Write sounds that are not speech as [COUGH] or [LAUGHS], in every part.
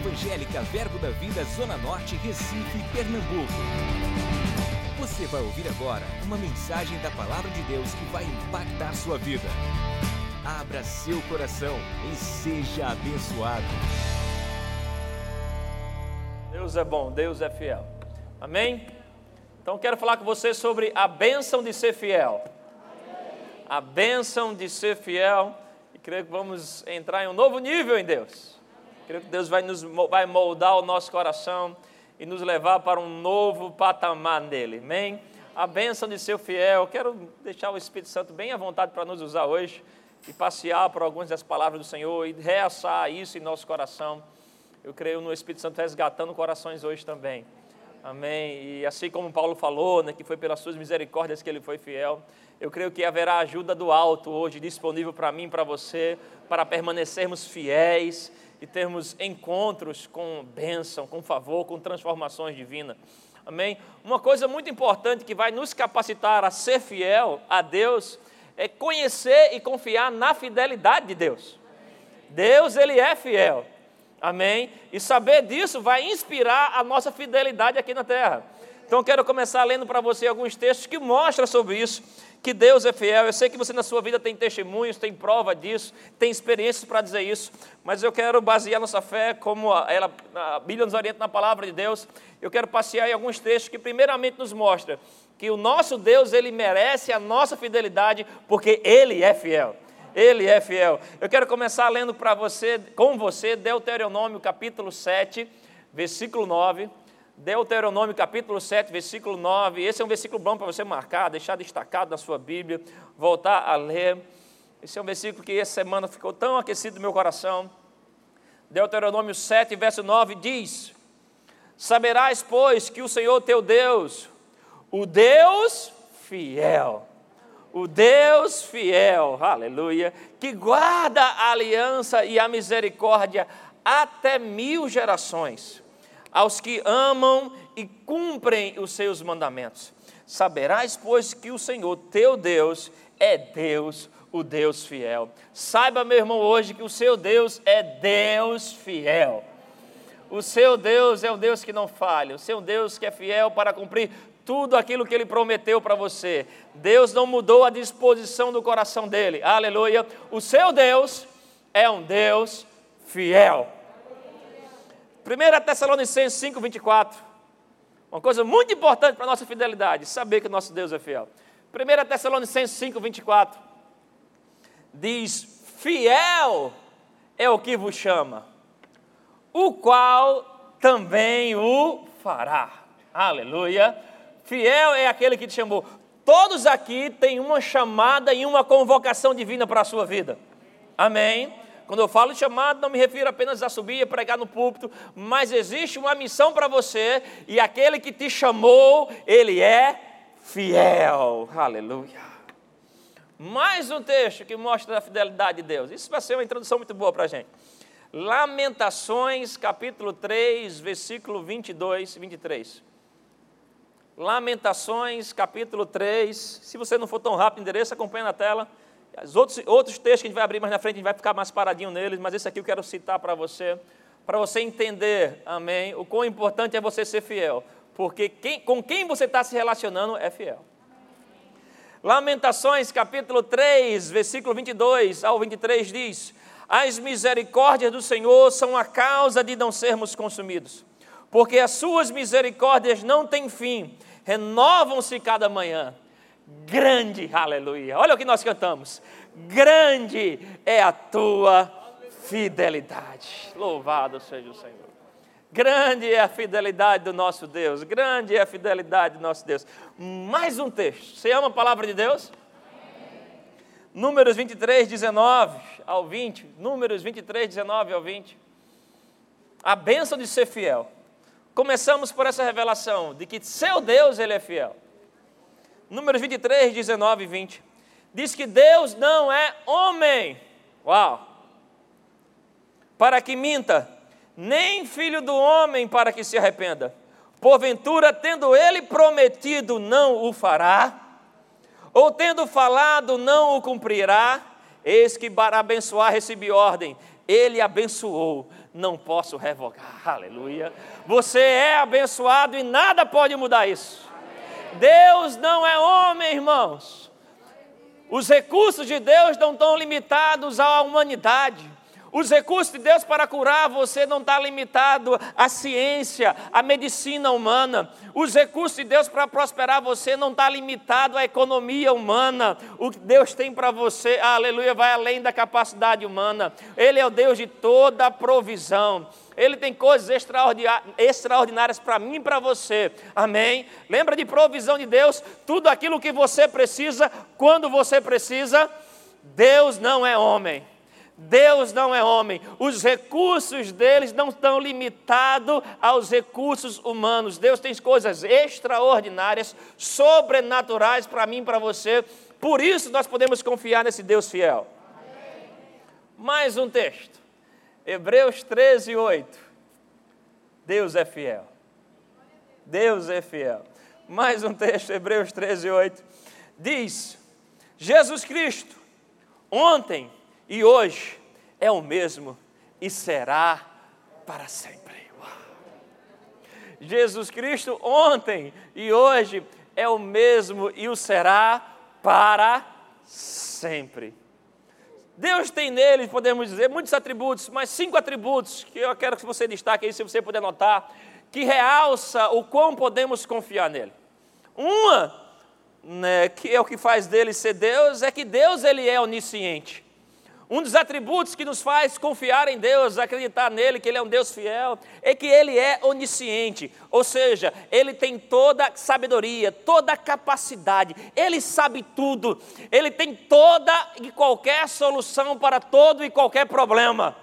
Evangélica Verbo da Vida Zona Norte, Recife, Pernambuco. Você vai ouvir agora uma mensagem da Palavra de Deus que vai impactar sua vida. Abra seu coração e seja abençoado. Deus é bom, Deus é fiel. Amém? Então quero falar com você sobre a bênção de ser fiel. A bênção de ser fiel. E creio que vamos entrar em um novo nível em Deus. Creio que Deus vai, nos, vai moldar o nosso coração e nos levar para um novo patamar nele. Amém? A bênção de ser fiel. Quero deixar o Espírito Santo bem à vontade para nos usar hoje e passear por algumas das palavras do Senhor e reaçar isso em nosso coração. Eu creio no Espírito Santo resgatando corações hoje também. Amém. E assim como Paulo falou, né, que foi pelas suas misericórdias que ele foi fiel, eu creio que haverá ajuda do alto hoje disponível para mim, para você, para permanecermos fiéis e termos encontros com bênção, com favor, com transformações divinas. Amém? Uma coisa muito importante que vai nos capacitar a ser fiel a Deus é conhecer e confiar na fidelidade de Deus. Deus, Ele é fiel. Amém? E saber disso vai inspirar a nossa fidelidade aqui na terra. Então, quero começar lendo para você alguns textos que mostram sobre isso que Deus é fiel. Eu sei que você na sua vida tem testemunhos, tem prova disso, tem experiências para dizer isso, mas eu quero basear nossa fé como ela, a Bíblia nos orienta na palavra de Deus. Eu quero passear em alguns textos que primeiramente nos mostra que o nosso Deus, ele merece a nossa fidelidade, porque ele é fiel. Ele é fiel. Eu quero começar lendo para você, com você, Deuteronômio capítulo 7, versículo 9. Deuteronômio capítulo 7, versículo 9. Esse é um versículo bom para você marcar, deixar destacado na sua Bíblia, voltar a ler. Esse é um versículo que essa semana ficou tão aquecido no meu coração. Deuteronômio 7, verso 9 diz: Saberás, pois, que o Senhor teu Deus, o Deus fiel, o Deus fiel, aleluia, que guarda a aliança e a misericórdia até mil gerações aos que amam e cumprem os seus mandamentos. Saberás, pois, que o Senhor teu Deus é Deus, o Deus fiel. Saiba, meu irmão, hoje que o seu Deus é Deus fiel. O seu Deus é o Deus que não falha, o seu Deus que é fiel para cumprir tudo aquilo que ele prometeu para você. Deus não mudou a disposição do coração dele. Aleluia. O seu Deus é um Deus fiel. 1 Tessalonicenses 5, 24. Uma coisa muito importante para a nossa fidelidade, saber que o nosso Deus é fiel. 1 Tessalonicenses 5, 24. Diz: Fiel é o que vos chama, o qual também o fará. Aleluia. Fiel é aquele que te chamou. Todos aqui têm uma chamada e uma convocação divina para a sua vida. Amém. Quando eu falo chamado, não me refiro apenas a subir e pregar no púlpito, mas existe uma missão para você e aquele que te chamou, ele é fiel. Aleluia. Mais um texto que mostra a fidelidade de Deus. Isso vai ser uma introdução muito boa para a gente. Lamentações, capítulo 3, versículo 22 e 23. Lamentações, capítulo 3. Se você não for tão rápido, endereço, acompanha na tela. Os outros, outros textos que a gente vai abrir mais na frente, a gente vai ficar mais paradinho neles, mas esse aqui eu quero citar para você, para você entender, amém, o quão importante é você ser fiel, porque quem, com quem você está se relacionando é fiel. Lamentações, capítulo 3, versículo 22 ao 23 diz: As misericórdias do Senhor são a causa de não sermos consumidos, porque as suas misericórdias não têm fim, renovam-se cada manhã grande, aleluia. Olha o que nós cantamos. Grande é a tua fidelidade. Louvado seja o Senhor. Grande é a fidelidade do nosso Deus. Grande é a fidelidade do nosso Deus. Mais um texto. Você ama a palavra de Deus? Números 23, 19 ao 20. Números 23, 19 ao 20. A bênção de ser fiel. Começamos por essa revelação de que seu Deus, Ele é fiel. Números 23, 19 e 20. Diz que Deus não é homem. Uau! Para que minta, nem filho do homem para que se arrependa. Porventura, tendo ele prometido, não o fará, ou tendo falado, não o cumprirá. Eis que para abençoar recebi ordem. Ele abençoou, não posso revogar. Aleluia. Você é abençoado e nada pode mudar isso. Deus não é homem, irmãos. Os recursos de Deus não estão limitados à humanidade. Os recursos de Deus para curar você não está limitado à ciência, à medicina humana. Os recursos de Deus para prosperar você não está limitado à economia humana. O que Deus tem para você, aleluia, vai além da capacidade humana. Ele é o Deus de toda a provisão. Ele tem coisas extraordinárias para mim e para você. Amém? Lembra de provisão de Deus? Tudo aquilo que você precisa, quando você precisa. Deus não é homem. Deus não é homem, os recursos deles não estão limitados aos recursos humanos. Deus tem coisas extraordinárias, sobrenaturais para mim e para você. Por isso nós podemos confiar nesse Deus fiel. Amém. Mais um texto. Hebreus 13, 8. Deus é fiel. Deus é fiel. Mais um texto, Hebreus 13, 8. Diz: Jesus Cristo, ontem, e hoje é o mesmo e será para sempre. Jesus Cristo ontem e hoje é o mesmo e o será para sempre. Deus tem nele, podemos dizer, muitos atributos, mas cinco atributos que eu quero que você destaque aí, se você puder notar, que realça o quão podemos confiar nele. Uma, né, que é o que faz dele ser Deus, é que Deus ele é onisciente. Um dos atributos que nos faz confiar em Deus, acreditar nele, que Ele é um Deus fiel, é que Ele é onisciente, ou seja, Ele tem toda sabedoria, toda capacidade, Ele sabe tudo, Ele tem toda e qualquer solução para todo e qualquer problema.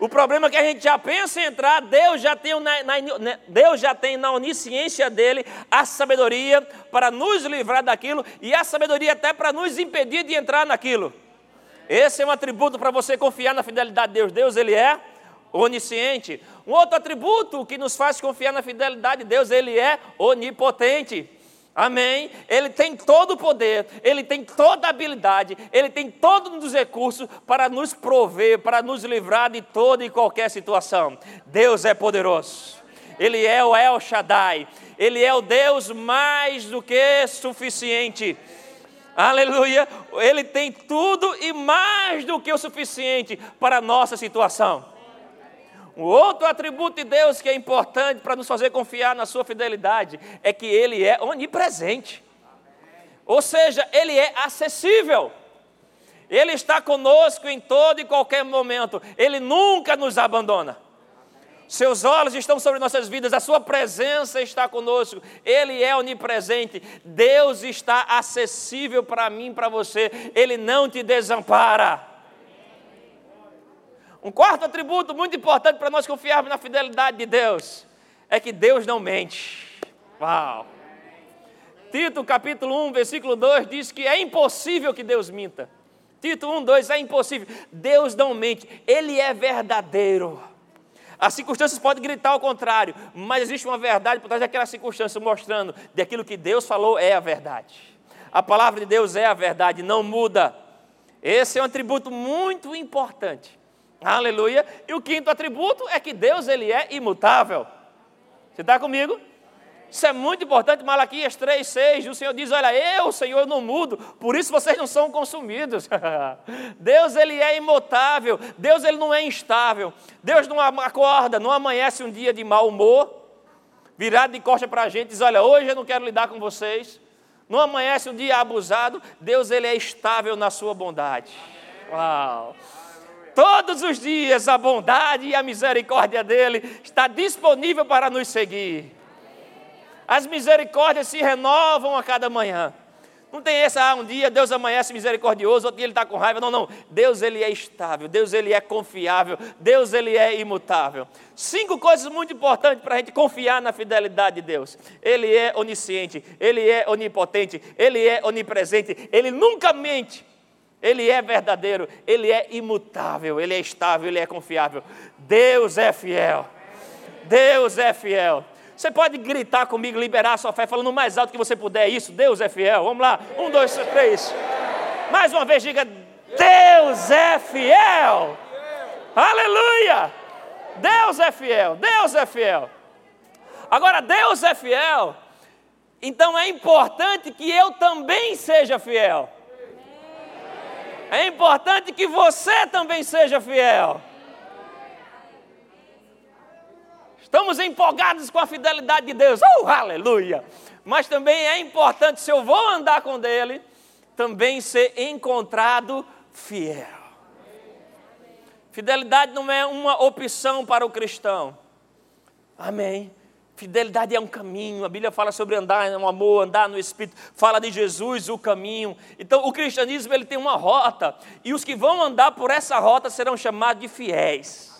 O problema é que a gente já pensa em entrar, Deus já tem na, na, Deus já tem na onisciência dele a sabedoria para nos livrar daquilo e a sabedoria até para nos impedir de entrar naquilo. Esse é um atributo para você confiar na fidelidade de Deus. Deus, ele é onisciente. Um outro atributo que nos faz confiar na fidelidade de Deus, ele é onipotente. Amém? Ele tem todo o poder, ele tem toda a habilidade, ele tem todos os recursos para nos prover, para nos livrar de toda e qualquer situação. Deus é poderoso. Ele é o El Shaddai. Ele é o Deus mais do que suficiente. Aleluia. Ele tem tudo e mais do que o suficiente para a nossa situação. Um outro atributo de Deus que é importante para nos fazer confiar na sua fidelidade é que ele é onipresente. Ou seja, ele é acessível. Ele está conosco em todo e qualquer momento. Ele nunca nos abandona. Seus olhos estão sobre nossas vidas, a Sua presença está conosco, Ele é onipresente, Deus está acessível para mim, para você, Ele não te desampara. Um quarto atributo muito importante para nós confiarmos na fidelidade de Deus é que Deus não mente. Uau! Tito capítulo 1, versículo 2 diz que é impossível que Deus minta. Tito 1, 2 é impossível. Deus não mente, Ele é verdadeiro. As circunstâncias podem gritar ao contrário, mas existe uma verdade por trás daquela circunstância, mostrando de aquilo que Deus falou é a verdade. A palavra de Deus é a verdade, não muda. Esse é um atributo muito importante. Aleluia. E o quinto atributo é que Deus ele é imutável. Você está comigo? Isso é muito importante, Malaquias 3, 6, o Senhor diz, olha, eu, Senhor, não mudo, por isso vocês não são consumidos. [LAUGHS] Deus, Ele é imutável, Deus, Ele não é instável, Deus não acorda, não amanhece um dia de mau humor, virado de costa para a gente, diz, olha, hoje eu não quero lidar com vocês, não amanhece um dia abusado, Deus, Ele é estável na sua bondade. Uau! Todos os dias a bondade e a misericórdia dEle está disponível para nos seguir. As misericórdias se renovam a cada manhã. Não tem essa, ah, um dia Deus amanhece misericordioso, outro dia ele está com raiva. Não, não. Deus ele é estável, Deus ele é confiável, Deus ele é imutável. Cinco coisas muito importantes para a gente confiar na fidelidade de Deus. Ele é onisciente, ele é onipotente, ele é onipresente, ele nunca mente. Ele é verdadeiro, ele é imutável, ele é estável, ele é confiável. Deus é fiel. Deus é fiel. Você pode gritar comigo, liberar a sua fé, falando o mais alto que você puder. Isso, Deus é fiel. Vamos lá. Um, dois, três. Mais uma vez, diga: Deus é fiel. Aleluia! Deus é fiel, Deus é fiel. Agora, Deus é fiel, então é importante que eu também seja fiel. É importante que você também seja fiel. Estamos empolgados com a fidelidade de Deus, oh, aleluia! Mas também é importante, se eu vou andar com Ele, também ser encontrado fiel. Fidelidade não é uma opção para o cristão. Amém. Fidelidade é um caminho, a Bíblia fala sobre andar no amor, andar no Espírito, fala de Jesus, o caminho. Então, o cristianismo ele tem uma rota, e os que vão andar por essa rota serão chamados de fiéis.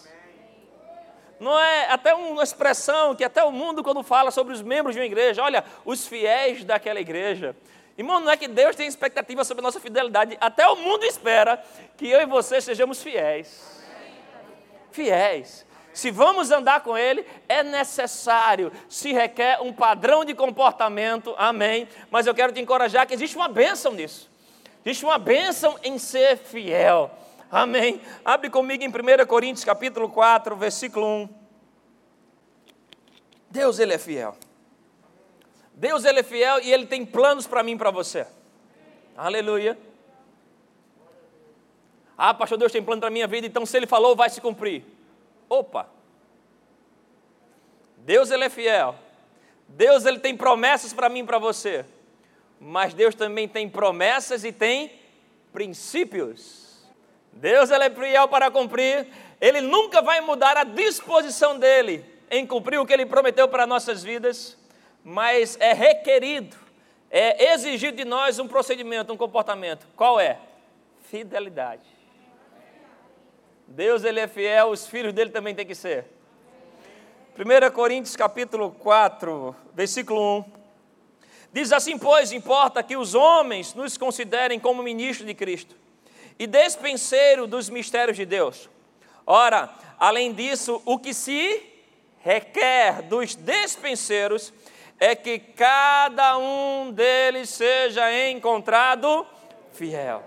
Não é até uma expressão que até o mundo, quando fala sobre os membros de uma igreja, olha, os fiéis daquela igreja. Irmão, não é que Deus tem expectativa sobre a nossa fidelidade, até o mundo espera que eu e você sejamos fiéis. Fiéis. Se vamos andar com Ele, é necessário, se requer um padrão de comportamento, amém. Mas eu quero te encorajar que existe uma bênção nisso. Existe uma bênção em ser fiel. Amém. Abre comigo em 1 Coríntios capítulo 4, versículo 1. Deus ele é fiel. Deus ele é fiel e ele tem planos para mim e para você. Aleluia. Ah, pastor, Deus tem plano para minha vida, então se ele falou, vai se cumprir. Opa! Deus ele é fiel. Deus ele tem promessas para mim e para você. Mas Deus também tem promessas e tem princípios. Deus ele é fiel para cumprir. Ele nunca vai mudar a disposição dele em cumprir o que ele prometeu para nossas vidas, mas é requerido, é exigido de nós um procedimento, um comportamento. Qual é? Fidelidade. Deus ele é fiel, os filhos dele também têm que ser. 1 Coríntios capítulo 4, versículo 1. Diz assim, pois, importa que os homens nos considerem como ministros de Cristo e despenseiro dos mistérios de Deus. Ora, além disso, o que se requer dos despenseiros é que cada um deles seja encontrado fiel.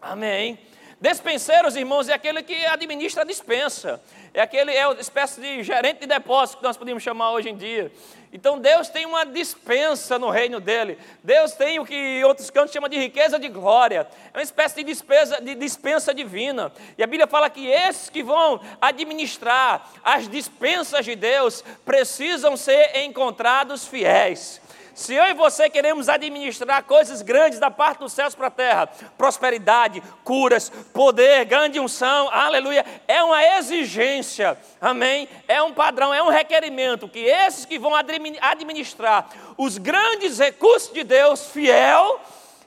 Amém. Despenseiros, irmãos, é aquele que administra a dispensa. É aquele, é uma espécie de gerente de depósito que nós podemos chamar hoje em dia. Então Deus tem uma dispensa no reino dele. Deus tem o que outros cantos chamam de riqueza de glória. É uma espécie de, despesa, de dispensa divina. E a Bíblia fala que esses que vão administrar as dispensas de Deus precisam ser encontrados fiéis. Se eu e você queremos administrar coisas grandes da parte dos céus para a terra, prosperidade, curas, poder, grande unção, aleluia, é uma exigência, amém? É um padrão, é um requerimento que esses que vão administrar os grandes recursos de Deus, fiel,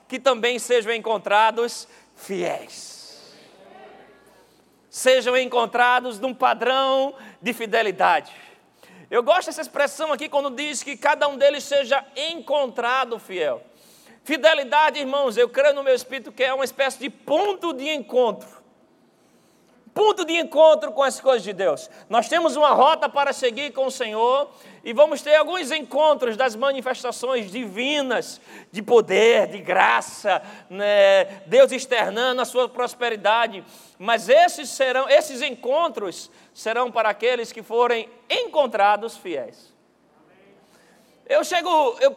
que também sejam encontrados fiéis. Sejam encontrados num padrão de fidelidade. Eu gosto dessa expressão aqui quando diz que cada um deles seja encontrado fiel. Fidelidade, irmãos, eu creio no meu espírito que é uma espécie de ponto de encontro. Ponto de encontro com as coisas de Deus. Nós temos uma rota para seguir com o Senhor e vamos ter alguns encontros das manifestações divinas, de poder, de graça, né? Deus externando a sua prosperidade. Mas esses serão, esses encontros serão para aqueles que forem encontrados fiéis. Eu chego, eu,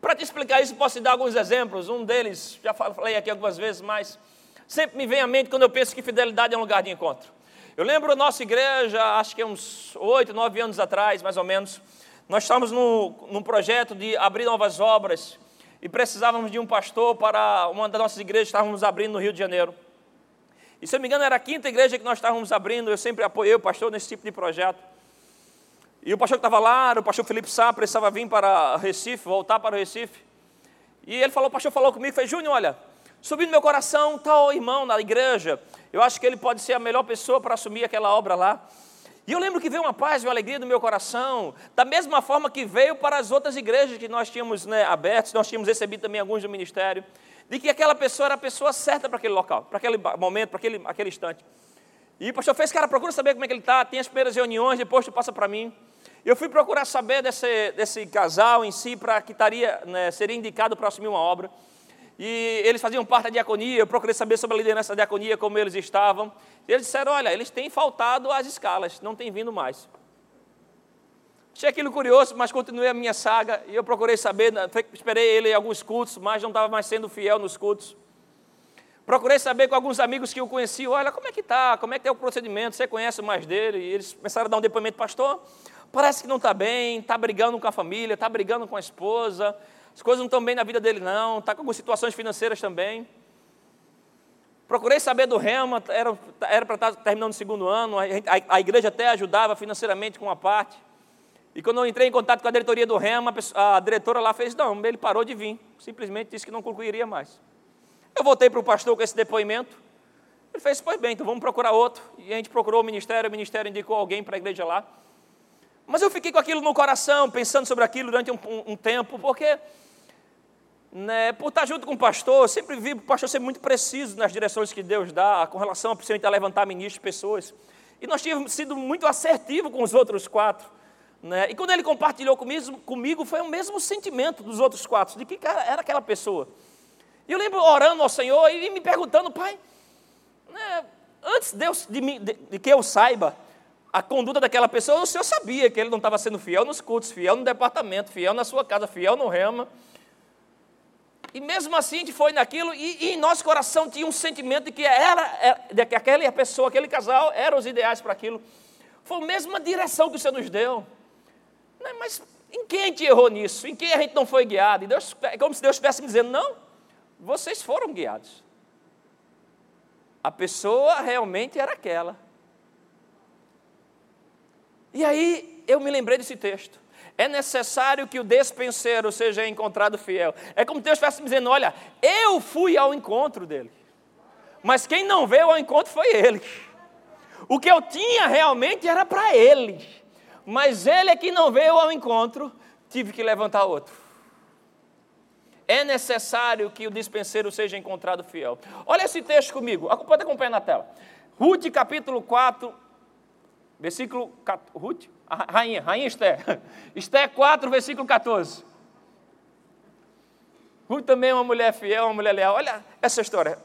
para te explicar isso, posso te dar alguns exemplos. Um deles, já falei aqui algumas vezes, mas sempre me vem à mente quando eu penso que fidelidade é um lugar de encontro. Eu lembro a nossa igreja, acho que uns oito, nove anos atrás, mais ou menos, nós estávamos num, num projeto de abrir novas obras e precisávamos de um pastor para uma das nossas igrejas, estávamos abrindo no Rio de Janeiro. E se eu me engano, era a quinta igreja que nós estávamos abrindo, eu sempre apoiei o pastor nesse tipo de projeto. E o pastor que estava lá, o pastor Felipe Sá, precisava vir para Recife, voltar para o Recife. E ele falou, o pastor falou comigo, falou, Júnior, olha, subindo meu coração, tal irmão na igreja, eu acho que ele pode ser a melhor pessoa para assumir aquela obra lá. E eu lembro que veio uma paz e uma alegria no meu coração, da mesma forma que veio para as outras igrejas que nós tínhamos né, abertas, nós tínhamos recebido também alguns do ministério de que aquela pessoa era a pessoa certa para aquele local, para aquele momento, para aquele, aquele instante. E o pastor fez, cara, procura saber como é que ele está, tem as primeiras reuniões, depois tu passa para mim. Eu fui procurar saber desse, desse casal em si, para que estaria, né, seria indicado para assumir uma obra. E eles faziam parte da diaconia, eu procurei saber sobre a liderança da diaconia, como eles estavam. E eles disseram, olha, eles têm faltado às escalas, não têm vindo mais. Achei aquilo curioso, mas continuei a minha saga e eu procurei saber, esperei ele em alguns cultos, mas não estava mais sendo fiel nos cultos. Procurei saber com alguns amigos que o conheciam, olha, como é que está, como é que é o procedimento, você conhece mais dele? E eles começaram a dar um depoimento, pastor, parece que não está bem, está brigando com a família, está brigando com a esposa, as coisas não estão bem na vida dele não, está com algumas situações financeiras também. Procurei saber do Rema, era para estar tá terminando o segundo ano, a, a, a, igreja até ajudava financeiramente com uma parte. E quando eu entrei em contato com a diretoria do Rema, a, a diretora lá fez, não, ele parou de vir, simplesmente disse que não concluiria mais. Eu voltei para o pastor com esse depoimento, ele fez, pois bem, então vamos procurar outro. E a gente procurou o ministério, o ministério indicou alguém para a igreja lá. Mas eu fiquei com aquilo no coração, pensando sobre aquilo durante um, um, um tempo, porque né, por estar junto com o pastor, eu sempre vi o pastor ser muito preciso nas direções que Deus dá, com relação a, a levantar ministros, pessoas. E nós tínhamos sido muito assertivos com os outros quatro. Né? E quando ele compartilhou comigo, comigo, foi o mesmo sentimento dos outros quatro, de que era aquela pessoa. E eu lembro orando ao Senhor e me perguntando, pai, né, antes Deus, de, de, de que eu saiba a conduta daquela pessoa, o Senhor sabia que ele não estava sendo fiel nos cultos, fiel no departamento, fiel na sua casa, fiel no rema. E mesmo assim a gente foi naquilo, e, e em nosso coração tinha um sentimento de que, era, era, de que aquela pessoa, aquele casal, eram os ideais para aquilo. Foi a mesma direção que o Senhor nos deu. Né, mas em quem a gente errou nisso? Em quem a gente não foi guiado? E Deus, é como se Deus estivesse me dizendo: não, vocês foram guiados. A pessoa realmente era aquela. E aí eu me lembrei desse texto é necessário que o despenseiro seja encontrado fiel. É como Deus estivesse dizendo: olha, eu fui ao encontro dele, mas quem não veio ao encontro foi ele. O que eu tinha realmente era para ele, mas ele é que não veio ao encontro, tive que levantar outro. É necessário que o dispenseiro seja encontrado fiel. Olha esse texto comigo, pode acompanhar na tela. Ruth capítulo 4, versículo. Ruth? Rainha, rainha Esther. [LAUGHS] Esther 4, versículo 14. Ruth também é uma mulher fiel, uma mulher leal. Olha essa história.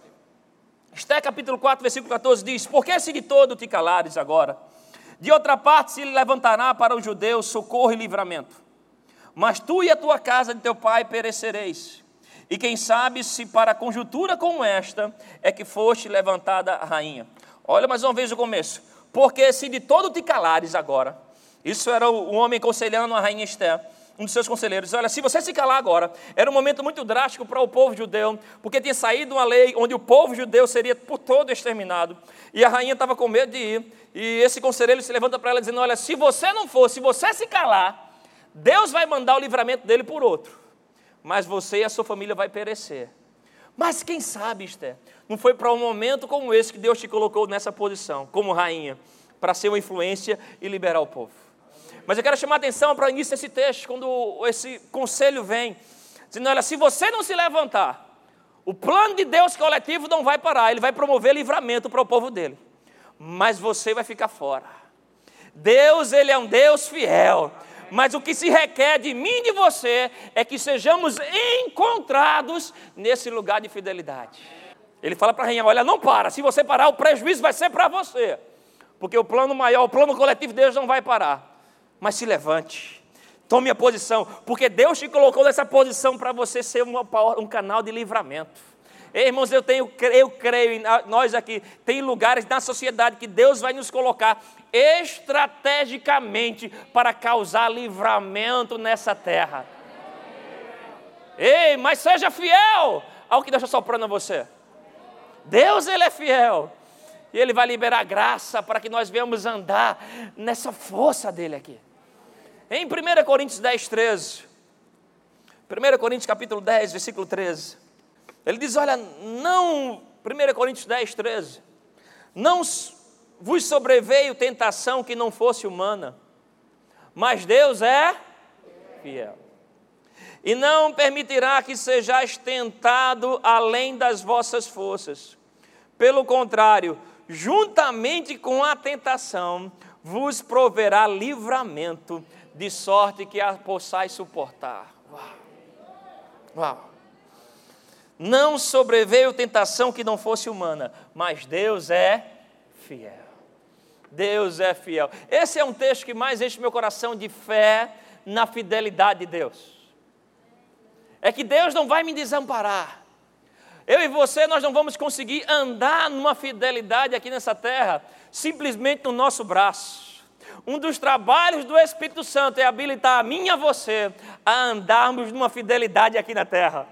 Esther capítulo 4, versículo 14 diz: Por que se de todo te calares agora? De outra parte se levantará para os judeus socorro e livramento. Mas tu e a tua casa de teu pai perecereis. E quem sabe se para conjuntura como esta é que foste levantada a rainha. Olha mais uma vez o começo. Porque se de todo te calares agora, isso era um homem aconselhando a rainha Esther, um dos seus conselheiros. Olha, se você se calar agora, era um momento muito drástico para o povo judeu, porque tinha saído uma lei onde o povo judeu seria por todo exterminado. E a rainha estava com medo de ir. E esse conselheiro se levanta para ela dizendo: Olha, se você não for, se você se calar, Deus vai mandar o livramento dele por outro. Mas você e a sua família vai perecer. Mas quem sabe, Esther, não foi para um momento como esse que Deus te colocou nessa posição, como rainha, para ser uma influência e liberar o povo. Mas eu quero chamar a atenção para o início desse texto, quando esse conselho vem, dizendo: olha, se você não se levantar, o plano de Deus coletivo não vai parar, ele vai promover livramento para o povo dele, mas você vai ficar fora. Deus, ele é um Deus fiel, mas o que se requer de mim e de você é que sejamos encontrados nesse lugar de fidelidade. Ele fala para a rainha: olha, não para, se você parar, o prejuízo vai ser para você, porque o plano maior, o plano coletivo de Deus não vai parar mas se levante. Tome a posição, porque Deus te colocou nessa posição para você ser um canal de livramento. Irmãos, eu, tenho, eu creio, nós aqui, tem lugares na sociedade que Deus vai nos colocar estrategicamente para causar livramento nessa terra. Ei, mas seja fiel ao que Deus está soprando a você. Deus, Ele é fiel. E Ele vai liberar graça para que nós venhamos andar nessa força dEle aqui. Em 1 Coríntios 10, 13. 1 Coríntios capítulo 10, versículo 13. Ele diz: Olha, não, 1 Coríntios 10, 13. Não vos sobreveio tentação que não fosse humana, mas Deus é fiel. E não permitirá que sejais tentado além das vossas forças. Pelo contrário, juntamente com a tentação, vos proverá livramento de sorte que a possais suportar. Uau. Uau. Não sobreveio tentação que não fosse humana, mas Deus é fiel. Deus é fiel. Esse é um texto que mais enche meu coração de fé na fidelidade de Deus. É que Deus não vai me desamparar. Eu e você, nós não vamos conseguir andar numa fidelidade aqui nessa terra, simplesmente no nosso braço. Um dos trabalhos do Espírito Santo é habilitar a mim e a você a andarmos numa fidelidade aqui na terra.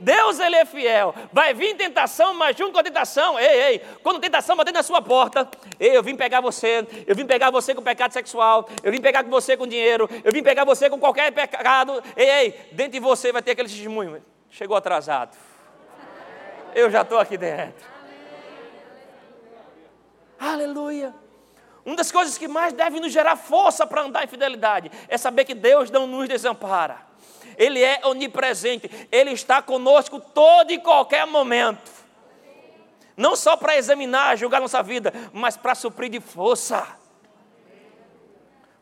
Deus ele é fiel. Vai vir tentação, mas junto com a tentação, ei, ei, quando tentação bater na sua porta, ei, eu vim pegar você, eu vim pegar você com pecado sexual, eu vim pegar você com dinheiro, eu vim pegar você com qualquer pecado, ei, ei, dentro de você vai ter aquele testemunho. Chegou atrasado. Eu já estou aqui dentro. Aleluia. Uma das coisas que mais deve nos gerar força para andar em fidelidade é saber que Deus não nos desampara. Ele é onipresente, Ele está conosco todo e qualquer momento. Não só para examinar, julgar nossa vida, mas para suprir de força.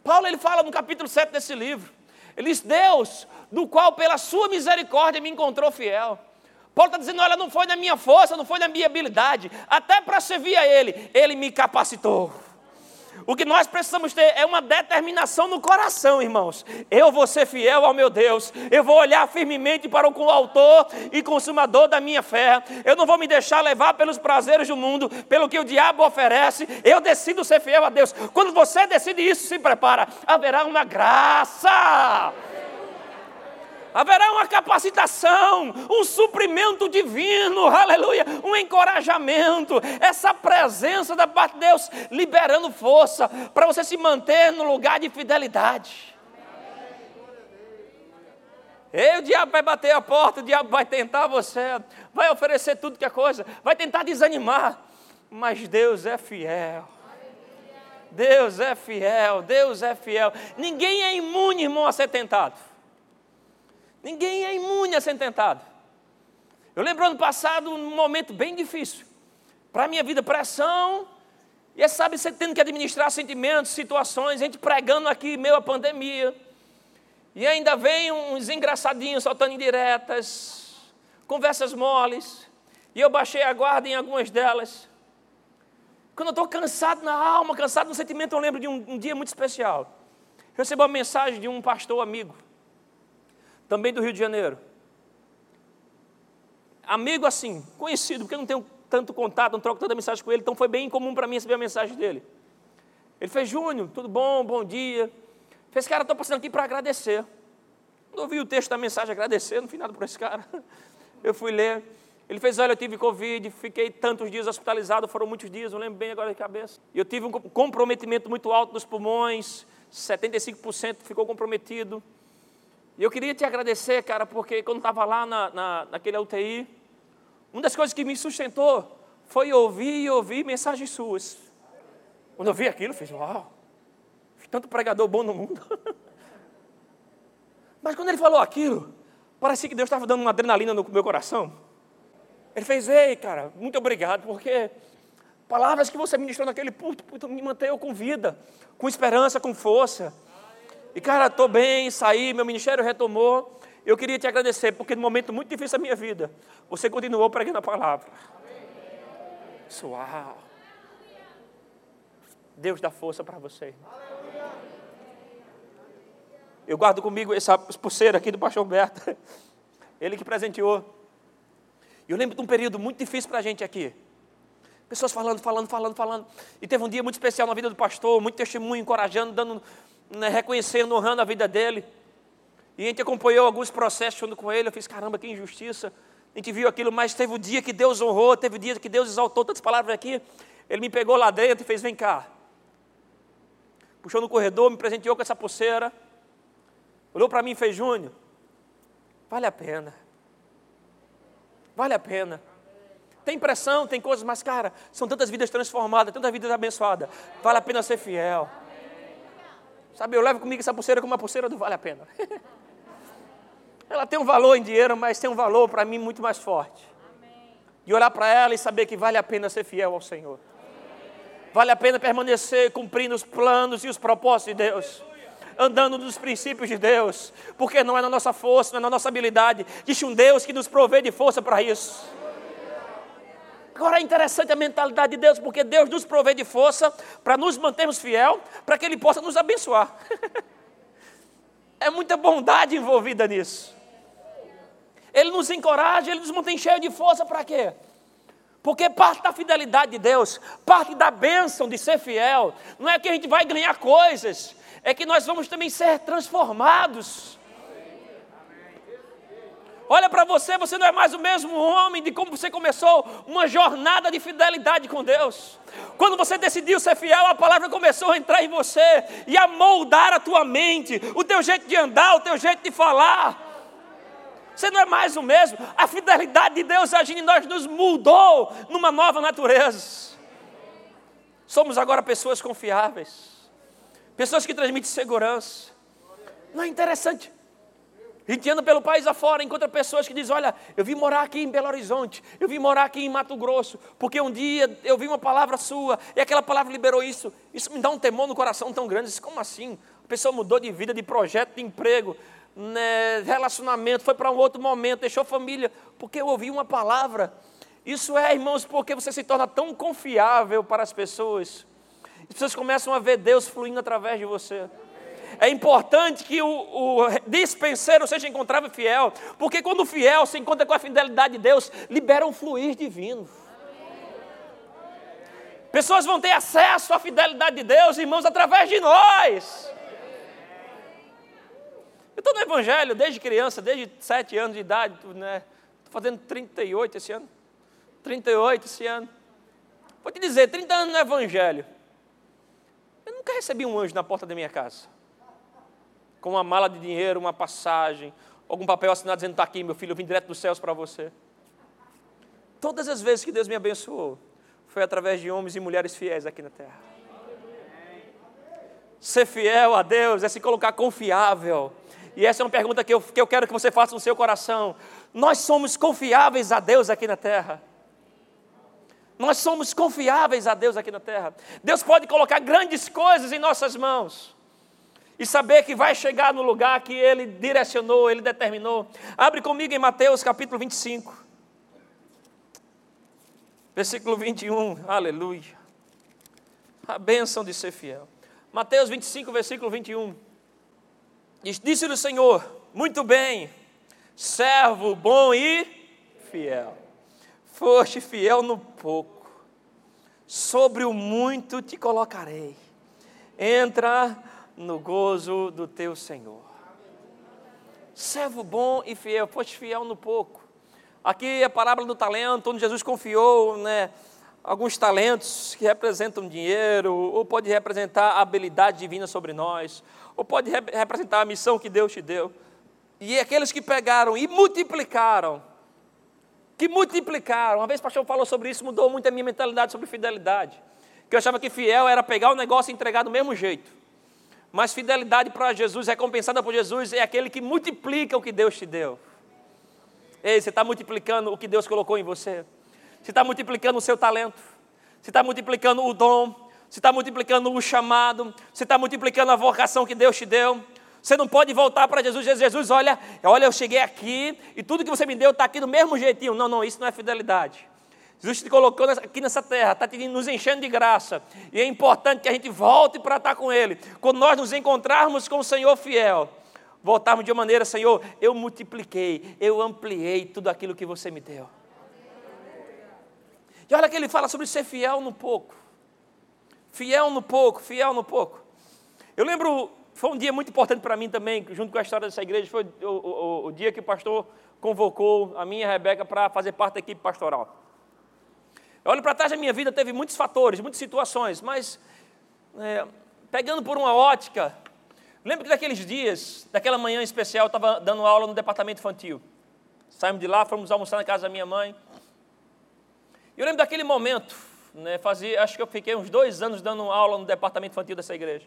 Paulo ele fala no capítulo 7 desse livro. Ele diz: Deus, do qual pela sua misericórdia me encontrou fiel. Paulo está dizendo: olha, não foi na minha força, não foi na minha habilidade, até para servir a Ele, Ele me capacitou. O que nós precisamos ter é uma determinação no coração, irmãos. Eu vou ser fiel ao meu Deus. Eu vou olhar firmemente para o autor e consumador da minha fé. Eu não vou me deixar levar pelos prazeres do mundo, pelo que o diabo oferece. Eu decido ser fiel a Deus. Quando você decide isso, se prepara. Haverá uma graça haverá uma capacitação, um suprimento divino, aleluia, um encorajamento, essa presença da parte de Deus liberando força para você se manter no lugar de fidelidade. E o diabo vai bater a porta, o diabo vai tentar você, vai oferecer tudo que é coisa, vai tentar desanimar, mas Deus é fiel. Deus é fiel, Deus é fiel. Ninguém é imune, irmão, a ser tentado. Ninguém é imune a ser tentado. Eu lembro ano passado um momento bem difícil. Para a minha vida, pressão. E é, sabe, você tendo que administrar sentimentos, situações, a gente pregando aqui meio a pandemia. E ainda vem uns engraçadinhos soltando indiretas, conversas moles. E eu baixei a guarda em algumas delas. Quando eu estou cansado na alma, cansado no sentimento, eu lembro de um, um dia muito especial. Eu recebi uma mensagem de um pastor amigo também do Rio de Janeiro. Amigo assim, conhecido, porque eu não tenho tanto contato, não troco tanta mensagem com ele, então foi bem incomum para mim receber a mensagem dele. Ele fez, Júnior, tudo bom, bom dia. Fez, cara, estou passando aqui para agradecer. Não ouvi o texto da mensagem agradecer, não fiz nada por esse cara. [LAUGHS] Eu fui ler. Ele fez, olha, eu tive Covid, fiquei tantos dias hospitalizado, foram muitos dias, não lembro bem agora de cabeça. E eu tive um comprometimento muito alto dos pulmões, 75% ficou comprometido. E eu queria te agradecer, cara, porque quando estava lá na, na, naquele UTI, uma das coisas que me sustentou foi ouvir e ouvir mensagens suas. Quando eu vi aquilo, eu fiz, uau, tanto pregador bom no mundo. [LAUGHS] Mas quando ele falou aquilo, parecia que Deus estava dando uma adrenalina no meu coração. Ele fez, ei, cara, muito obrigado, porque palavras que você ministrou naquele púlpito me manteve com vida, com esperança, com força. E cara, estou bem, saí, meu ministério retomou. Eu queria te agradecer, porque no momento muito difícil da minha vida, você continuou pregando a palavra. Suau. Deus dá força para você. Eu guardo comigo essa pulseira aqui do pastor Humberto. [LAUGHS] Ele que presenteou. E eu lembro de um período muito difícil para a gente aqui. Pessoas falando, falando, falando, falando. E teve um dia muito especial na vida do pastor, muito testemunho, encorajando, dando né, reconhecendo, honrando a vida dele. E a gente acompanhou alguns processos junto com ele. Eu fiz, caramba, que injustiça. A gente viu aquilo, mas teve o dia que Deus honrou, teve o dia que Deus exaltou tantas palavras aqui. Ele me pegou lá dentro e fez: vem cá. Puxou no corredor, me presenteou com essa pulseira. Olhou para mim e fez: Júnior, vale a pena. Vale a pena. Tem pressão, tem coisas, mas, cara, são tantas vidas transformadas, tantas vidas abençoadas. Vale a pena ser fiel. Sabe, eu levo comigo essa pulseira como uma pulseira do Vale a Pena. [LAUGHS] ela tem um valor em dinheiro, mas tem um valor para mim muito mais forte. E olhar para ela e saber que vale a pena ser fiel ao Senhor. Vale a pena permanecer cumprindo os planos e os propósitos de Deus. andando nos princípios de Deus, porque não é na nossa força, não é na nossa habilidade. Existe um Deus que nos provê de força para isso. Agora é interessante a mentalidade de Deus, porque Deus nos provê de força para nos mantermos fiel, para que Ele possa nos abençoar. [LAUGHS] é muita bondade envolvida nisso. Ele nos encoraja, Ele nos mantém cheio de força para quê? Porque parte da fidelidade de Deus, parte da bênção de ser fiel, não é que a gente vai ganhar coisas, é que nós vamos também ser transformados. Olha para você, você não é mais o mesmo homem de como você começou uma jornada de fidelidade com Deus. Quando você decidiu ser fiel, a palavra começou a entrar em você e a moldar a tua mente, o teu jeito de andar, o teu jeito de falar. Você não é mais o mesmo. A fidelidade de Deus agindo em nós nos mudou numa nova natureza. Somos agora pessoas confiáveis, pessoas que transmitem segurança. Não é interessante? A gente anda pelo país afora, encontra pessoas que dizem: Olha, eu vim morar aqui em Belo Horizonte, eu vim morar aqui em Mato Grosso, porque um dia eu vi uma palavra sua e aquela palavra liberou isso. Isso me dá um temor no coração tão grande. Disse, Como assim? A pessoa mudou de vida, de projeto, de emprego, né, relacionamento, foi para um outro momento, deixou família, porque eu ouvi uma palavra. Isso é, irmãos, porque você se torna tão confiável para as pessoas. As pessoas começam a ver Deus fluindo através de você. É importante que o, o dispenseiro seja encontrado fiel, porque quando o fiel se encontra com a fidelidade de Deus, libera um fluir divino. Pessoas vão ter acesso à fidelidade de Deus, irmãos, através de nós. Eu estou no Evangelho desde criança, desde sete anos de idade, né? Estou fazendo 38 esse ano. 38 esse ano. Vou te dizer, 30 anos no Evangelho. Eu nunca recebi um anjo na porta da minha casa com uma mala de dinheiro, uma passagem, algum papel assinado dizendo: está aqui, meu filho, eu vim direto dos céus para você. Todas as vezes que Deus me abençoou, foi através de homens e mulheres fiéis aqui na terra. Ser fiel a Deus é se colocar confiável. E essa é uma pergunta que eu, que eu quero que você faça no seu coração. Nós somos confiáveis a Deus aqui na terra. Nós somos confiáveis a Deus aqui na terra. Deus pode colocar grandes coisas em nossas mãos e saber que vai chegar no lugar que Ele direcionou, Ele determinou. Abre comigo em Mateus capítulo 25, versículo 21, aleluia. A bênção de ser fiel. Mateus 25, versículo 21. Disse-lhe o Senhor: Muito bem, servo bom e fiel. Foste fiel no pouco, sobre o muito te colocarei. Entra no gozo do teu Senhor. Servo bom e fiel, foste fiel no pouco. Aqui é a parábola do talento, onde Jesus confiou né, alguns talentos que representam dinheiro, ou pode representar a habilidade divina sobre nós, ou pode rep representar a missão que Deus te deu. E aqueles que pegaram e multiplicaram, que multiplicaram, uma vez o pastor falou sobre isso, mudou muito a minha mentalidade sobre fidelidade. Que eu achava que fiel era pegar o negócio e entregar do mesmo jeito. Mas fidelidade para Jesus, recompensada por Jesus, é aquele que multiplica o que Deus te deu. Ei, você está multiplicando o que Deus colocou em você. Você está multiplicando o seu talento. Você está multiplicando o dom. Você está multiplicando o chamado. Você está multiplicando a vocação que Deus te deu. Você não pode voltar para Jesus e dizer, Jesus, olha, olha, eu cheguei aqui e tudo que você me deu está aqui do mesmo jeitinho. Não, não, isso não é fidelidade. Jesus te colocou aqui nessa terra, está nos enchendo de graça. E é importante que a gente volte para estar com Ele. Quando nós nos encontrarmos com o Senhor fiel, voltarmos de uma maneira, Senhor, eu multipliquei, eu ampliei tudo aquilo que você me deu. E olha que ele fala sobre ser fiel no pouco. Fiel no pouco, fiel no pouco. Eu lembro, foi um dia muito importante para mim também, junto com a história dessa igreja, foi o, o, o dia que o pastor convocou a minha e a Rebeca para fazer parte da equipe pastoral. Eu olho para trás da minha vida, teve muitos fatores, muitas situações, mas é, pegando por uma ótica, lembro que daqueles dias, daquela manhã especial, eu estava dando aula no departamento infantil. Saímos de lá, fomos almoçar na casa da minha mãe. E eu lembro daquele momento, né, fazia, acho que eu fiquei uns dois anos dando aula no departamento infantil dessa igreja.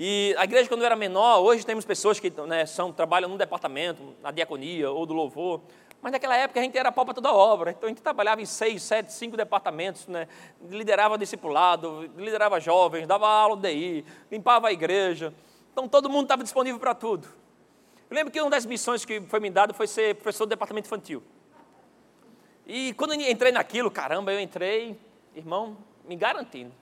E a igreja, quando era menor, hoje temos pessoas que né, são, trabalham no departamento, na diaconia ou do louvor. Mas naquela época a gente era pau toda obra, então a gente trabalhava em seis, sete, cinco departamentos, né? liderava discipulado, liderava jovens, dava aula de DI, limpava a igreja. Então todo mundo estava disponível para tudo. Eu lembro que uma das missões que foi me dada foi ser professor do departamento infantil. E quando eu entrei naquilo, caramba, eu entrei, irmão, me garantindo.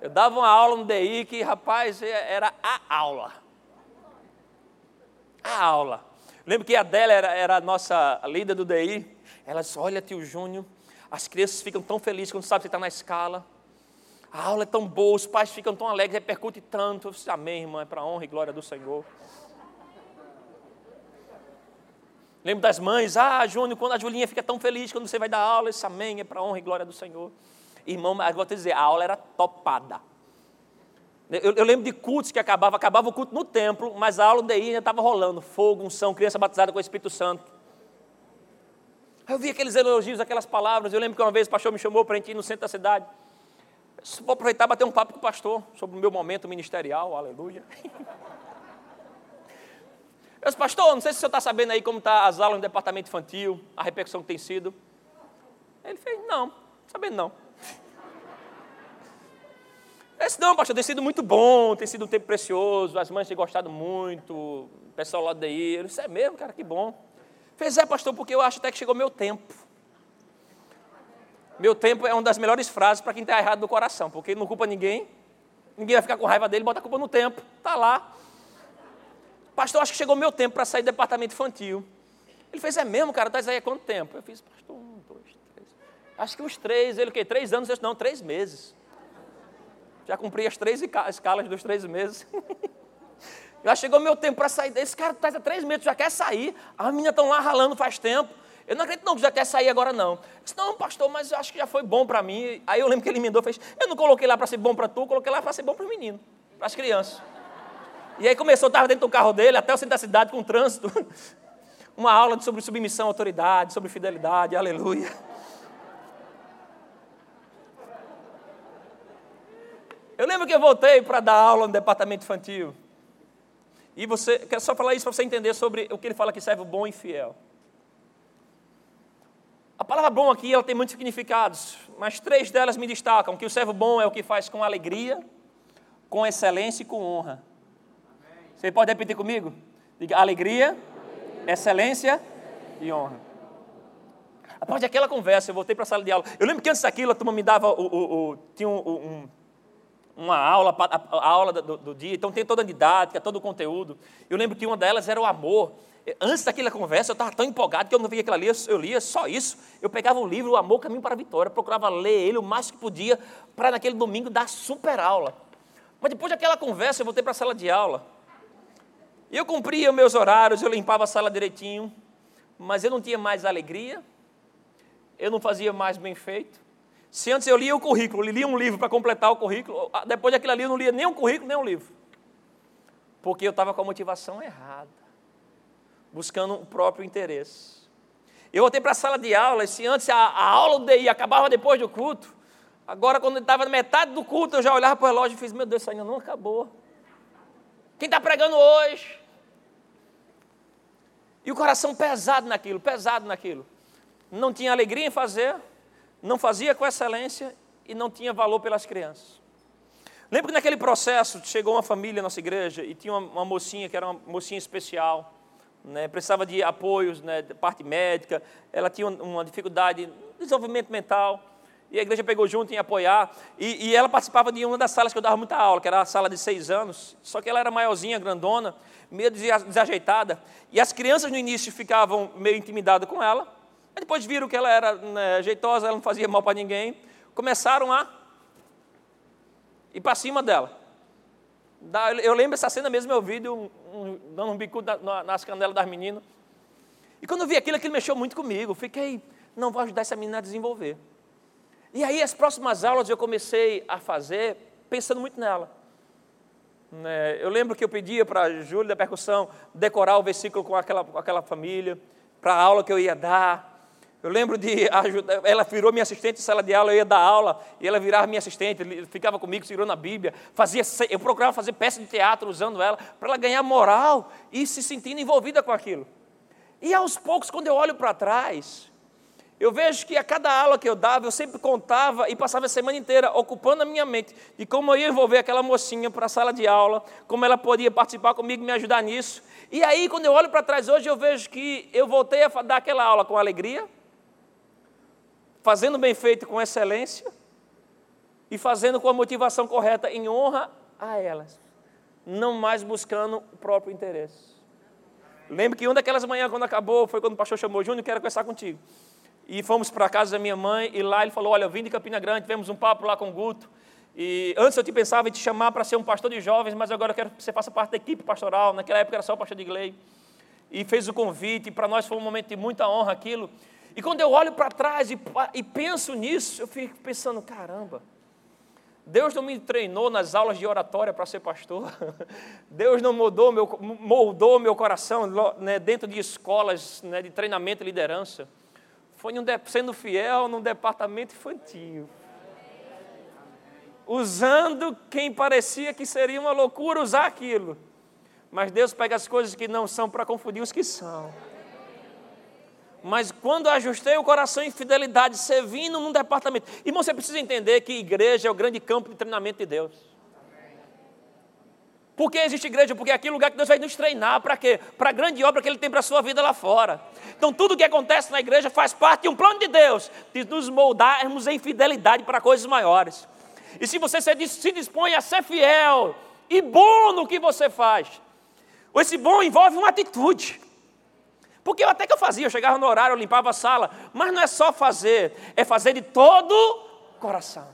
Eu dava uma aula no DI que, rapaz, era a aula. A aula. Lembro que a Adélia era, era a nossa líder do DI. Ela disse: Olha, tio Júnior, as crianças ficam tão felizes quando sabem que você está na escala. A aula é tão boa, os pais ficam tão alegres, repercute tanto. Eu disse, Amém, irmã, é para honra e glória do Senhor. Lembro das mães, ah, Júnior, quando a Julinha fica tão feliz quando você vai dar aula, isso amém, é para honra e glória do Senhor. Irmão, eu vou te dizer, a aula era topada. Eu, eu, lembro de cultos que acabava, acabava o culto no templo, mas a aula DI ainda estava rolando, fogo, unção, criança batizada com o Espírito Santo. Eu vi aqueles elogios, aquelas palavras, eu lembro que uma vez o pastor me chamou para a gente ir no centro da cidade. Eu vou aproveitar e bater um papo com o pastor sobre o meu momento ministerial, aleluia. [LAUGHS] Eu disse, pastor, não sei se o senhor está sabendo aí como está as aulas no departamento infantil, a repercussão que tem sido. Ele fez, não, sabendo não. Esse não, pastor, tem sido muito bom, tem sido um tempo precioso, as mães têm gostado muito, o pessoal lá daí. Eu disse, é mesmo, cara, que bom. Fez, é, pastor, porque eu acho até que chegou meu tempo. Meu tempo é uma das melhores frases para quem está errado do coração, porque não culpa ninguém, ninguém vai ficar com raiva dele, bota a culpa no tempo, está lá. Pastor, acho que chegou meu tempo para sair do departamento infantil. Ele fez, é mesmo, cara, tá aí há quanto tempo? Eu fiz, pastor, um, dois, três. Acho que uns três, ele o quê? Três anos? Eu disse, não, três meses. Já cumpri as três escalas dos três meses. [LAUGHS] já chegou meu tempo para sair. Esse cara está há três meses, já quer sair. As meninas estão lá ralando faz tempo. Eu não acredito não que já quer sair agora não. Eu disse, não, pastor, mas eu acho que já foi bom para mim. Aí eu lembro que ele emendou e fez, eu não coloquei lá para ser bom para tu, coloquei lá para ser bom para os meninos, para as crianças. E aí começou, estava dentro do carro dele, até o centro da cidade com trânsito. [LAUGHS] Uma aula sobre submissão à autoridade, sobre fidelidade, aleluia. Eu lembro que eu voltei para dar aula no departamento infantil. E você, quero só falar isso para você entender sobre o que ele fala que serve o bom e fiel. A palavra bom aqui ela tem muitos significados, mas três delas me destacam: que o servo bom é o que faz com alegria, com excelência e com honra. Você pode repetir comigo? Diga alegria, excelência e honra. Após daquela conversa, eu voltei para a sala de aula. Eu lembro que antes daquilo, a turma me dava o, o, o tinha um, um, uma aula, a, aula do, do, dia, então tem toda a didática, todo o conteúdo. Eu lembro que uma delas era o amor. Antes daquela conversa, eu estava tão empolgado que eu não via aquilo ali, eu lia só isso. Eu pegava o livro, O Amor Caminho para a Vitória, procurava ler ele o mais que podia, para naquele domingo dar super aula. Mas depois daquela conversa, eu voltei para a sala de aula. Eu cumpria meus horários, eu limpava a sala direitinho, mas eu não tinha mais alegria, eu não fazia mais bem feito. Se antes eu lia o currículo, lia um livro para completar o currículo, ah, depois daquilo ali eu não lia nem um currículo, nem um livro. Porque eu estava com a motivação errada, buscando o próprio interesse. Eu voltei para a sala de aula, e se antes a, a aula do DI acabava depois do culto, agora quando estava na metade do culto, eu já olhava para o relógio e fiz, meu Deus, isso ainda não acabou. Quem está pregando hoje? E o coração pesado naquilo, pesado naquilo. Não tinha alegria em fazer, não fazia com excelência e não tinha valor pelas crianças. Lembro que naquele processo chegou uma família na nossa igreja e tinha uma, uma mocinha que era uma mocinha especial, né, precisava de apoios, né, de parte médica, ela tinha uma dificuldade de desenvolvimento mental. E a igreja pegou junto em apoiar. E, e, ela participava de uma das salas que eu dava muita aula, que era a sala de seis anos. Só que ela era maiorzinha, grandona, meio desajeitada. E as crianças no início ficavam meio intimidadas com ela. Mas depois viram que ela era né, jeitosa, ela não fazia mal para ninguém. Começaram a ir para cima dela. Eu lembro essa cena mesmo, eu vi um, um, dando um bico nas canelas das meninas. E quando eu vi aquilo, aquilo mexeu muito comigo. Fiquei, não vou ajudar essa menina a desenvolver. E aí as próximas aulas eu comecei a fazer pensando muito nela. Né, eu lembro que eu pedia para a Júlia da percussão decorar o versículo com aquela, com aquela família, para a aula que eu ia dar. Eu lembro de [LAUGHS] ajudar, ela virou minha assistente em sala de aula, eu ia dar aula, e ela virava minha assistente, ficava comigo segurando a Bíblia, fazia, eu procurava fazer peça de teatro usando ela, para ela ganhar moral e se sentindo envolvida com aquilo. E aos poucos, quando eu olho para trás, eu vejo que a cada aula que eu dava, eu sempre contava e passava a semana inteira ocupando a minha mente de como eu ia envolver aquela mocinha para a sala de aula, como ela podia participar comigo e me ajudar nisso. E aí, quando eu olho para trás hoje, eu vejo que eu voltei a dar aquela aula com alegria, fazendo bem feito com excelência e fazendo com a motivação correta em honra a elas, não mais buscando o próprio interesse. Lembro que uma daquelas manhãs, quando acabou, foi quando o pastor chamou Júnior, quero conversar contigo. E fomos para a casa da minha mãe, e lá ele falou: Olha, eu vim de Campina Grande, tivemos um papo lá com o Guto. E antes eu te pensava em te chamar para ser um pastor de jovens, mas agora eu quero que você faça parte da equipe pastoral. Naquela época era só o pastor de Glei. E fez o convite, e para nós foi um momento de muita honra aquilo. E quando eu olho para trás e, e penso nisso, eu fico pensando: caramba, Deus não me treinou nas aulas de oratória para ser pastor. [LAUGHS] Deus não moldou meu, moldou meu coração né, dentro de escolas né, de treinamento e liderança. Foi um, sendo fiel num departamento infantil. Usando quem parecia que seria uma loucura usar aquilo. Mas Deus pega as coisas que não são para confundir os que são. Mas quando ajustei o coração em fidelidade, servindo num departamento. Irmão, você precisa entender que igreja é o grande campo de treinamento de Deus. Por que existe igreja? Porque é aquele lugar que Deus vai nos treinar. Para quê? Para a grande obra que Ele tem para a sua vida lá fora. Então, tudo que acontece na igreja faz parte de um plano de Deus, de nos moldarmos em fidelidade para coisas maiores. E se você se dispõe a ser fiel e bom no que você faz, esse bom envolve uma atitude. Porque eu até que eu fazia, eu chegava no horário, eu limpava a sala, mas não é só fazer, é fazer de todo coração.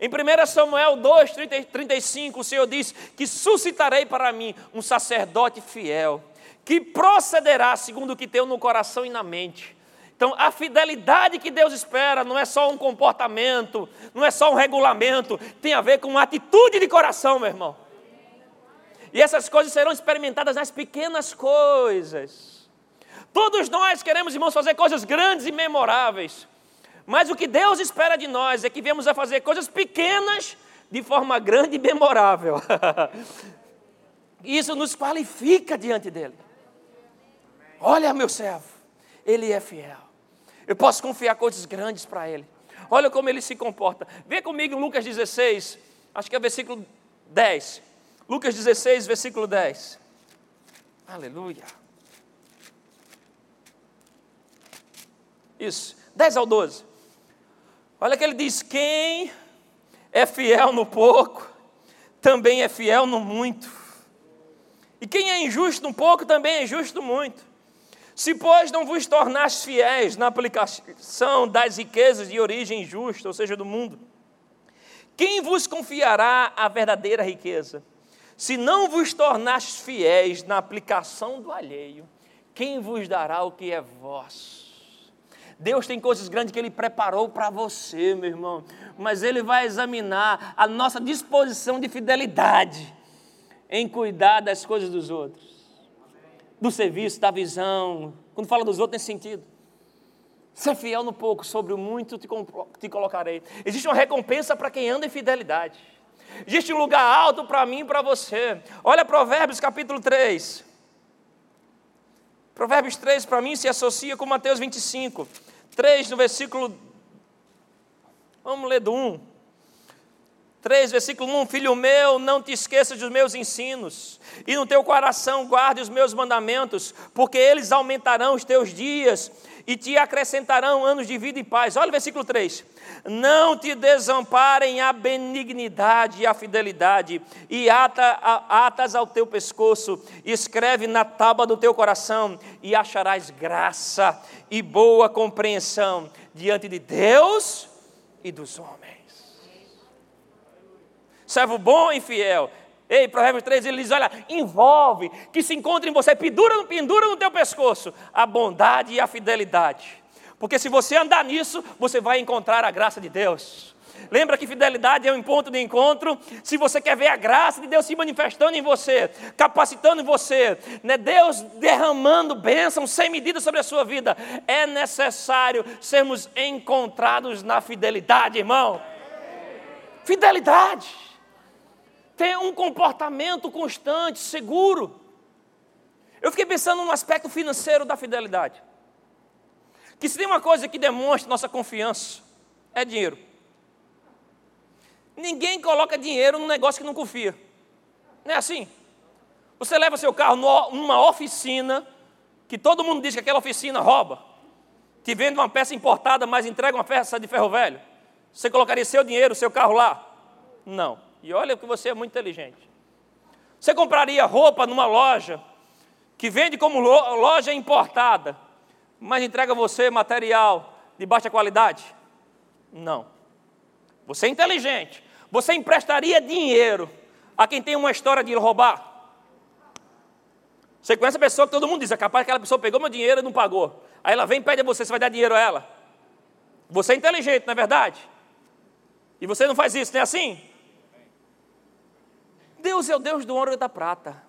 Em 1 Samuel 2, 30, 35, o Senhor diz que suscitarei para mim um sacerdote fiel, que procederá segundo o que tenho no coração e na mente. Então, a fidelidade que Deus espera não é só um comportamento, não é só um regulamento, tem a ver com uma atitude de coração, meu irmão. E essas coisas serão experimentadas nas pequenas coisas. Todos nós queremos, irmãos, fazer coisas grandes e memoráveis. Mas o que Deus espera de nós é que viemos a fazer coisas pequenas de forma grande e memorável. [LAUGHS] Isso nos qualifica diante dele. Olha, meu servo, ele é fiel. Eu posso confiar coisas grandes para ele. Olha como ele se comporta. Vê comigo Lucas 16, acho que é versículo 10. Lucas 16, versículo 10. Aleluia. Isso, 10 ao 12. Olha que ele diz: quem é fiel no pouco, também é fiel no muito. E quem é injusto no pouco, também é injusto muito. Se, pois, não vos tornaste fiéis na aplicação das riquezas de origem justa, ou seja, do mundo, quem vos confiará a verdadeira riqueza? Se não vos tornastes fiéis na aplicação do alheio, quem vos dará o que é vosso? Deus tem coisas grandes que Ele preparou para você, meu irmão. Mas Ele vai examinar a nossa disposição de fidelidade em cuidar das coisas dos outros, do serviço, da visão. Quando fala dos outros, nesse sentido. Ser fiel no pouco, sobre o muito te, te colocarei. Existe uma recompensa para quem anda em fidelidade. Existe um lugar alto para mim e para você. Olha Provérbios capítulo 3. Provérbios 3 para mim se associa com Mateus 25. 3 no versículo. Vamos ler do 1. 3, versículo 1: Filho meu, não te esqueças dos meus ensinos, e no teu coração guarde os meus mandamentos, porque eles aumentarão os teus dias e te acrescentarão anos de vida e paz. Olha o versículo 3: Não te desamparem a benignidade e a fidelidade, e ata, atas ao teu pescoço, escreve na tábua do teu coração, e acharás graça e boa compreensão diante de Deus e dos homens servo bom e fiel. Ei, Provérbios 3, ele diz: olha, envolve, que se encontre em você, pendura, pendura no teu pescoço a bondade e a fidelidade. Porque se você andar nisso, você vai encontrar a graça de Deus. Lembra que fidelidade é um ponto de encontro. Se você quer ver a graça de Deus se manifestando em você, capacitando em você, né? Deus derramando bênçãos sem medida sobre a sua vida, é necessário sermos encontrados na fidelidade, irmão. Fidelidade ter um comportamento constante, seguro. Eu fiquei pensando no aspecto financeiro da fidelidade. Que se tem uma coisa que demonstra nossa confiança, é dinheiro. Ninguém coloca dinheiro num negócio que não confia. Não é assim? Você leva seu carro numa oficina, que todo mundo diz que aquela oficina rouba, te vende uma peça importada, mas entrega uma peça de ferro velho. Você colocaria seu dinheiro, seu carro lá? Não. E olha que você é muito inteligente. Você compraria roupa numa loja que vende como loja importada, mas entrega você material de baixa qualidade? Não. Você é inteligente. Você emprestaria dinheiro a quem tem uma história de roubar? Você conhece a pessoa que todo mundo diz, é capaz que aquela pessoa pegou meu dinheiro e não pagou. Aí ela vem e pede a você, você vai dar dinheiro a ela. Você é inteligente, não é verdade? E você não faz isso, não é assim? Deus é o Deus do ouro e da prata.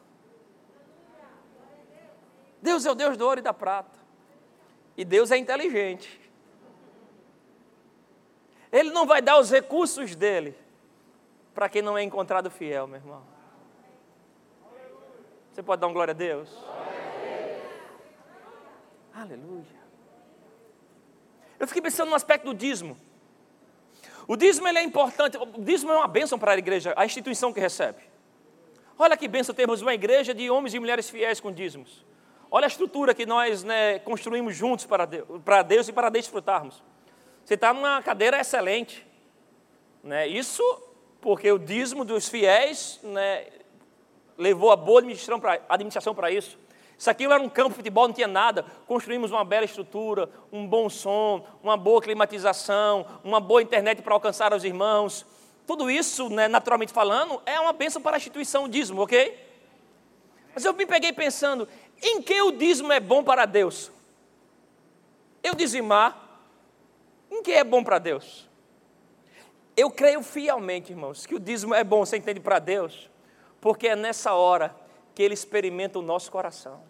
Deus é o Deus do ouro e da prata. E Deus é inteligente. Ele não vai dar os recursos dele para quem não é encontrado fiel, meu irmão. Você pode dar um glória a Deus? Aleluia. Eu fiquei pensando no aspecto do dízimo. O dízimo ele é importante, o dízimo é uma bênção para a igreja, a instituição que recebe. Olha que bênção termos uma igreja de homens e mulheres fiéis com dízimos. Olha a estrutura que nós né, construímos juntos para Deus, para Deus e para desfrutarmos. Você está numa cadeira excelente. Né? Isso porque o dízimo dos fiéis né, levou a boa administração para isso. Isso aqui era um campo de futebol, não tinha nada. Construímos uma bela estrutura, um bom som, uma boa climatização, uma boa internet para alcançar os irmãos. Tudo isso, né, naturalmente falando, é uma bênção para a instituição o dízimo, ok? Mas eu me peguei pensando, em que o dízimo é bom para Deus? Eu dizimar, em que é bom para Deus? Eu creio fielmente, irmãos, que o dízimo é bom, você entende, para Deus, porque é nessa hora que Ele experimenta o nosso coração.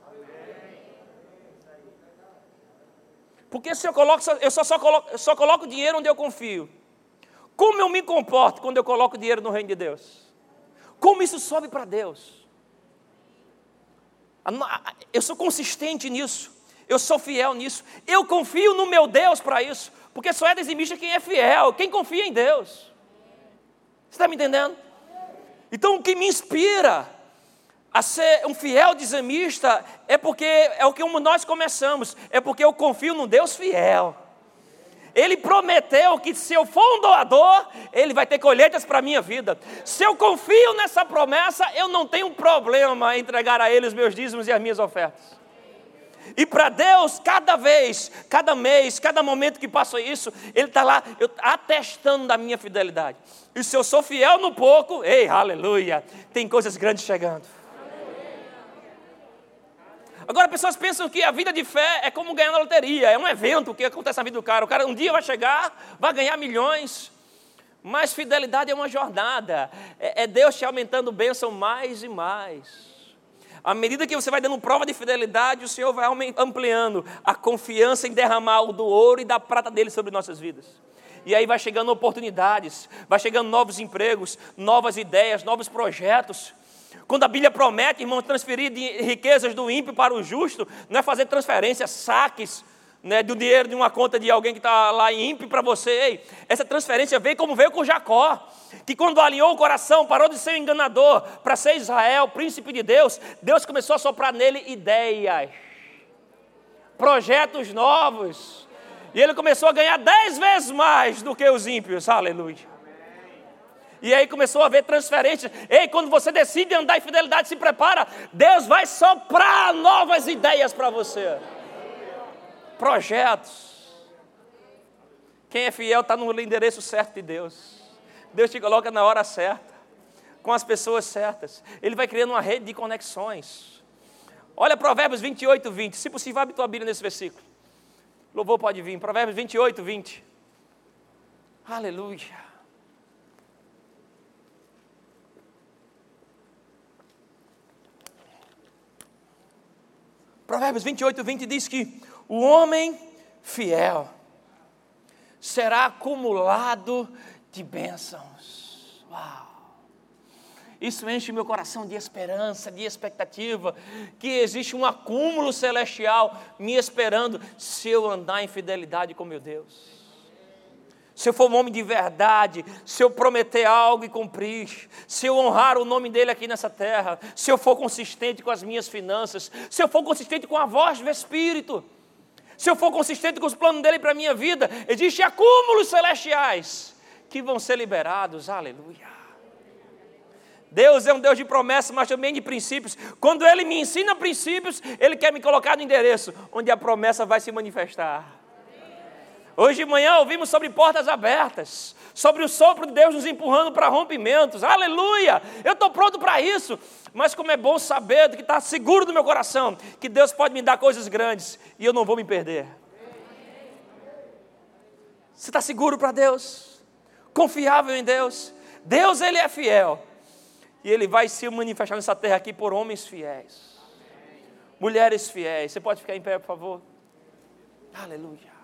Porque se eu coloco, eu só, só, coloco, eu só coloco dinheiro onde eu confio. Como eu me comporto quando eu coloco dinheiro no reino de Deus? Como isso sobe para Deus? Eu sou consistente nisso. Eu sou fiel nisso. Eu confio no meu Deus para isso. Porque só é dizimista quem é fiel, quem confia em Deus. Você está me entendendo? Então o que me inspira a ser um fiel dizimista é porque é o que nós começamos, é porque eu confio num Deus fiel. Ele prometeu que se eu for um doador, ele vai ter colheitas para a minha vida. Se eu confio nessa promessa, eu não tenho problema em entregar a ele os meus dízimos e as minhas ofertas. E para Deus, cada vez, cada mês, cada momento que passa isso, Ele está lá eu, atestando da minha fidelidade. E se eu sou fiel no pouco, ei, aleluia, tem coisas grandes chegando. Agora, pessoas pensam que a vida de fé é como ganhar na loteria, é um evento que acontece na vida do cara. O cara um dia vai chegar, vai ganhar milhões. Mas fidelidade é uma jornada, é, é Deus te aumentando bênção mais e mais. À medida que você vai dando prova de fidelidade, o Senhor vai ampliando a confiança em derramar o do ouro e da prata dele sobre nossas vidas. E aí vai chegando oportunidades, vai chegando novos empregos, novas ideias, novos projetos. Quando a Bíblia promete, irmão, transferir riquezas do ímpio para o justo, não é fazer transferências, saques, né, do dinheiro de uma conta de alguém que está lá em ímpio para você. Ei, essa transferência veio como veio com Jacó, que quando alinhou o coração, parou de ser enganador para ser Israel, príncipe de Deus, Deus começou a soprar nele ideias, projetos novos, e ele começou a ganhar dez vezes mais do que os ímpios, aleluia. E aí começou a haver transferência. Ei, quando você decide andar em fidelidade, se prepara. Deus vai soprar novas ideias para você. Projetos. Quem é fiel está no endereço certo de Deus. Deus te coloca na hora certa, com as pessoas certas. Ele vai criando uma rede de conexões. Olha Provérbios 28, 20. Se possível, abre tua Bíblia nesse versículo. Louvor pode vir. Provérbios 28, 20. Aleluia. Provérbios 28, 20 diz que o homem fiel será acumulado de bênçãos. Uau! Isso enche meu coração de esperança, de expectativa, que existe um acúmulo celestial me esperando se eu andar em fidelidade com meu Deus. Se eu for um homem de verdade, se eu prometer algo e cumprir, se eu honrar o nome dele aqui nessa terra, se eu for consistente com as minhas finanças, se eu for consistente com a voz do Espírito, se eu for consistente com os planos dele para a minha vida, existem acúmulos celestiais que vão ser liberados. Aleluia. Deus é um Deus de promessas, mas também de princípios. Quando Ele me ensina princípios, Ele quer me colocar no endereço onde a promessa vai se manifestar. Hoje de manhã ouvimos sobre portas abertas, sobre o sopro de Deus nos empurrando para rompimentos. Aleluia! Eu estou pronto para isso. Mas como é bom saber que está seguro do meu coração, que Deus pode me dar coisas grandes e eu não vou me perder. Você está seguro para Deus? Confiável em Deus? Deus, Ele é fiel. E Ele vai se manifestar nessa terra aqui por homens fiéis. Mulheres fiéis. Você pode ficar em pé, por favor? Aleluia.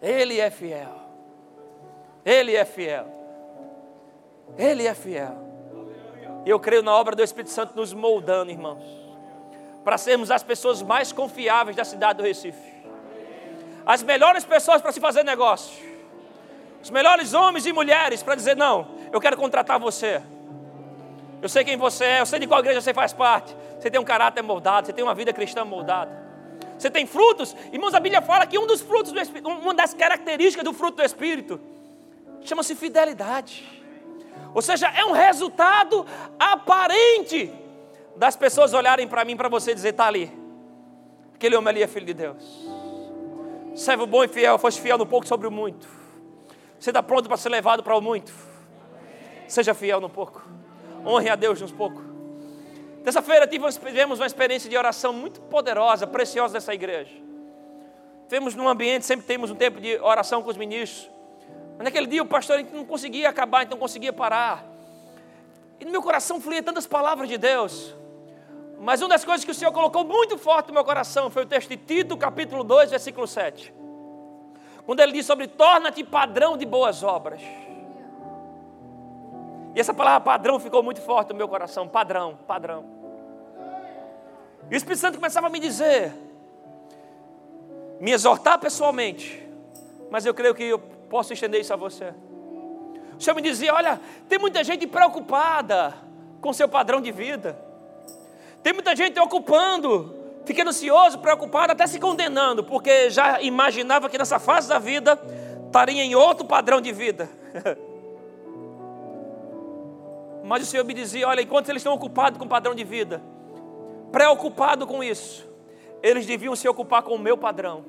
Ele é fiel. Ele é fiel. Ele é fiel. E eu creio na obra do Espírito Santo nos moldando, irmãos, para sermos as pessoas mais confiáveis da cidade do Recife. As melhores pessoas para se fazer negócio. Os melhores homens e mulheres para dizer: não, eu quero contratar você. Eu sei quem você é, eu sei de qual igreja você faz parte. Você tem um caráter moldado, você tem uma vida cristã moldada. Você tem frutos. Irmãos, a Bíblia fala que um dos frutos do Espírito, uma das características do fruto do Espírito, chama-se fidelidade. Ou seja, é um resultado aparente das pessoas olharem para mim, para você dizer, está ali. Aquele homem ali é filho de Deus. Servo bom e fiel, foste fiel no pouco sobre o muito. Você está pronto para ser levado para o muito. Seja fiel no pouco. Honre a Deus nos pouco. Terça-feira tivemos uma experiência de oração muito poderosa, preciosa dessa igreja. Tivemos num ambiente, sempre temos um tempo de oração com os ministros. Mas naquele dia o pastor não conseguia acabar, então conseguia parar. E no meu coração fluía tantas palavras de Deus. Mas uma das coisas que o Senhor colocou muito forte no meu coração foi o texto de Tito, capítulo 2, versículo 7. Quando ele diz sobre torna-te padrão de boas obras. E essa palavra padrão ficou muito forte no meu coração. Padrão, padrão. E o Espírito Santo começava a me dizer, me exortar pessoalmente, mas eu creio que eu posso estender isso a você. O Senhor me dizia: olha, tem muita gente preocupada com seu padrão de vida, tem muita gente ocupando, ficando ansioso, preocupado, até se condenando, porque já imaginava que nessa fase da vida estaria em outro padrão de vida. [LAUGHS] Mas o Senhor me dizia: olha, enquanto eles estão ocupados com o padrão de vida, preocupado com isso, eles deviam se ocupar com o meu padrão.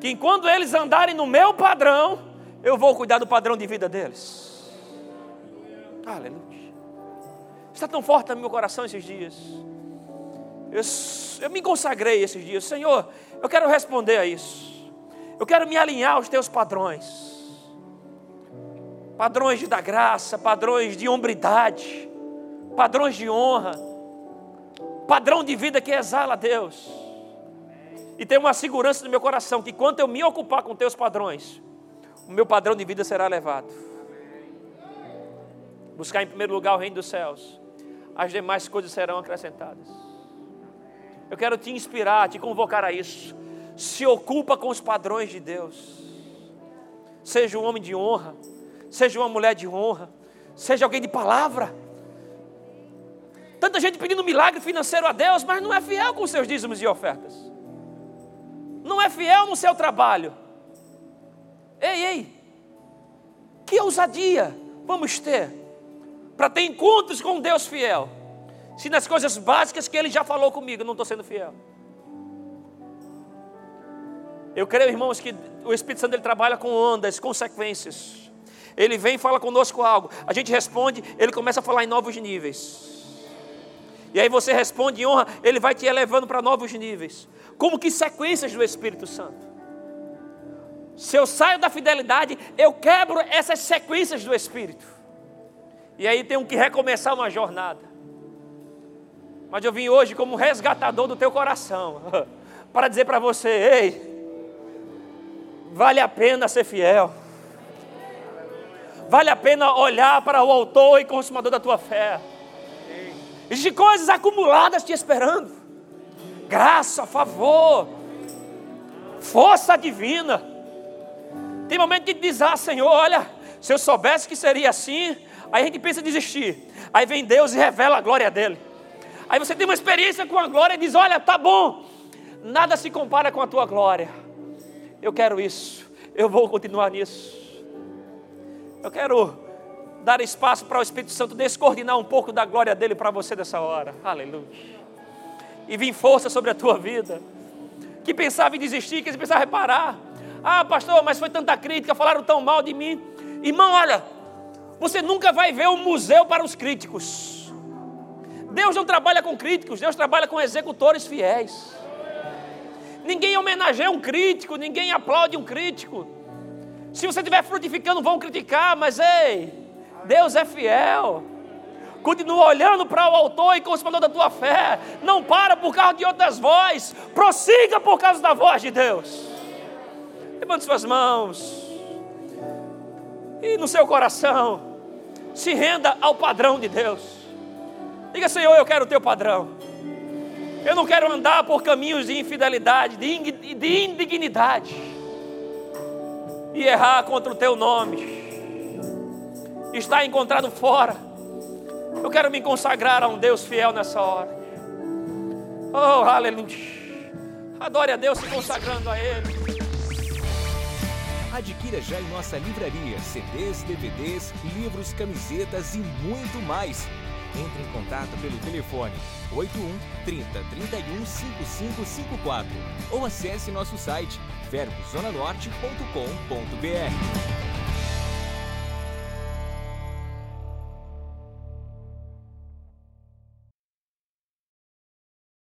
Que enquanto eles andarem no meu padrão, eu vou cuidar do padrão de vida deles. Aleluia. Está tão forte no meu coração esses dias. Eu, eu me consagrei esses dias. Senhor, eu quero responder a isso. Eu quero me alinhar aos teus padrões padrões da graça, padrões de hombridade, padrões de honra, padrão de vida que exala a Deus. E tem uma segurança no meu coração que quando eu me ocupar com teus padrões, o meu padrão de vida será elevado. Buscar em primeiro lugar o reino dos céus, as demais coisas serão acrescentadas. Eu quero te inspirar, te convocar a isso. Se ocupa com os padrões de Deus. Seja um homem de honra seja uma mulher de honra, seja alguém de palavra. Tanta gente pedindo milagre financeiro a Deus, mas não é fiel com seus dízimos e ofertas. Não é fiel no seu trabalho. Ei, ei, que ousadia vamos ter para ter encontros com Deus fiel, se nas coisas básicas que Ele já falou comigo não estou sendo fiel. Eu creio, irmãos, que o Espírito Santo ele trabalha com ondas, consequências. Ele vem e fala conosco algo. A gente responde, ele começa a falar em novos níveis. E aí você responde em honra, ele vai te elevando para novos níveis. Como que sequências do Espírito Santo. Se eu saio da fidelidade, eu quebro essas sequências do Espírito. E aí tenho que recomeçar uma jornada. Mas eu vim hoje como resgatador do teu coração, [LAUGHS] para dizer para você: ei, vale a pena ser fiel vale a pena olhar para o autor e consumador da tua fé. Existem coisas acumuladas te esperando. Graça, favor, força divina. Tem momento que diz, ah Senhor, olha, se eu soubesse que seria assim, aí a gente pensa em desistir. Aí vem Deus e revela a glória dele. Aí você tem uma experiência com a glória e diz: Olha, tá bom, nada se compara com a tua glória. Eu quero isso, eu vou continuar nisso. Eu quero dar espaço para o Espírito Santo descoordinar um pouco da glória dele para você dessa hora. Aleluia. E vir força sobre a tua vida. Que pensava em desistir, que pensava reparar. Ah, pastor, mas foi tanta crítica, falaram tão mal de mim. Irmão, olha, você nunca vai ver um museu para os críticos. Deus não trabalha com críticos, Deus trabalha com executores fiéis. Ninguém homenageia um crítico, ninguém aplaude um crítico. Se você estiver frutificando, vão criticar, mas ei, Deus é fiel. Continua olhando para o autor e consumador da tua fé. Não para por causa de outras vozes. Prossiga por causa da voz de Deus. Levante suas mãos. E no seu coração, se renda ao padrão de Deus. Diga, Senhor, eu quero o teu padrão. Eu não quero andar por caminhos de infidelidade, de indignidade. E errar contra o teu nome. Está encontrado fora. Eu quero me consagrar a um Deus fiel nessa hora. Oh, aleluia. Adore a Deus se consagrando a Ele. Adquira já em nossa livraria CDs, DVDs, livros, camisetas e muito mais. Entre em contato pelo telefone 81 30 31 5554 ou acesse nosso site verbozonanorte.com.br.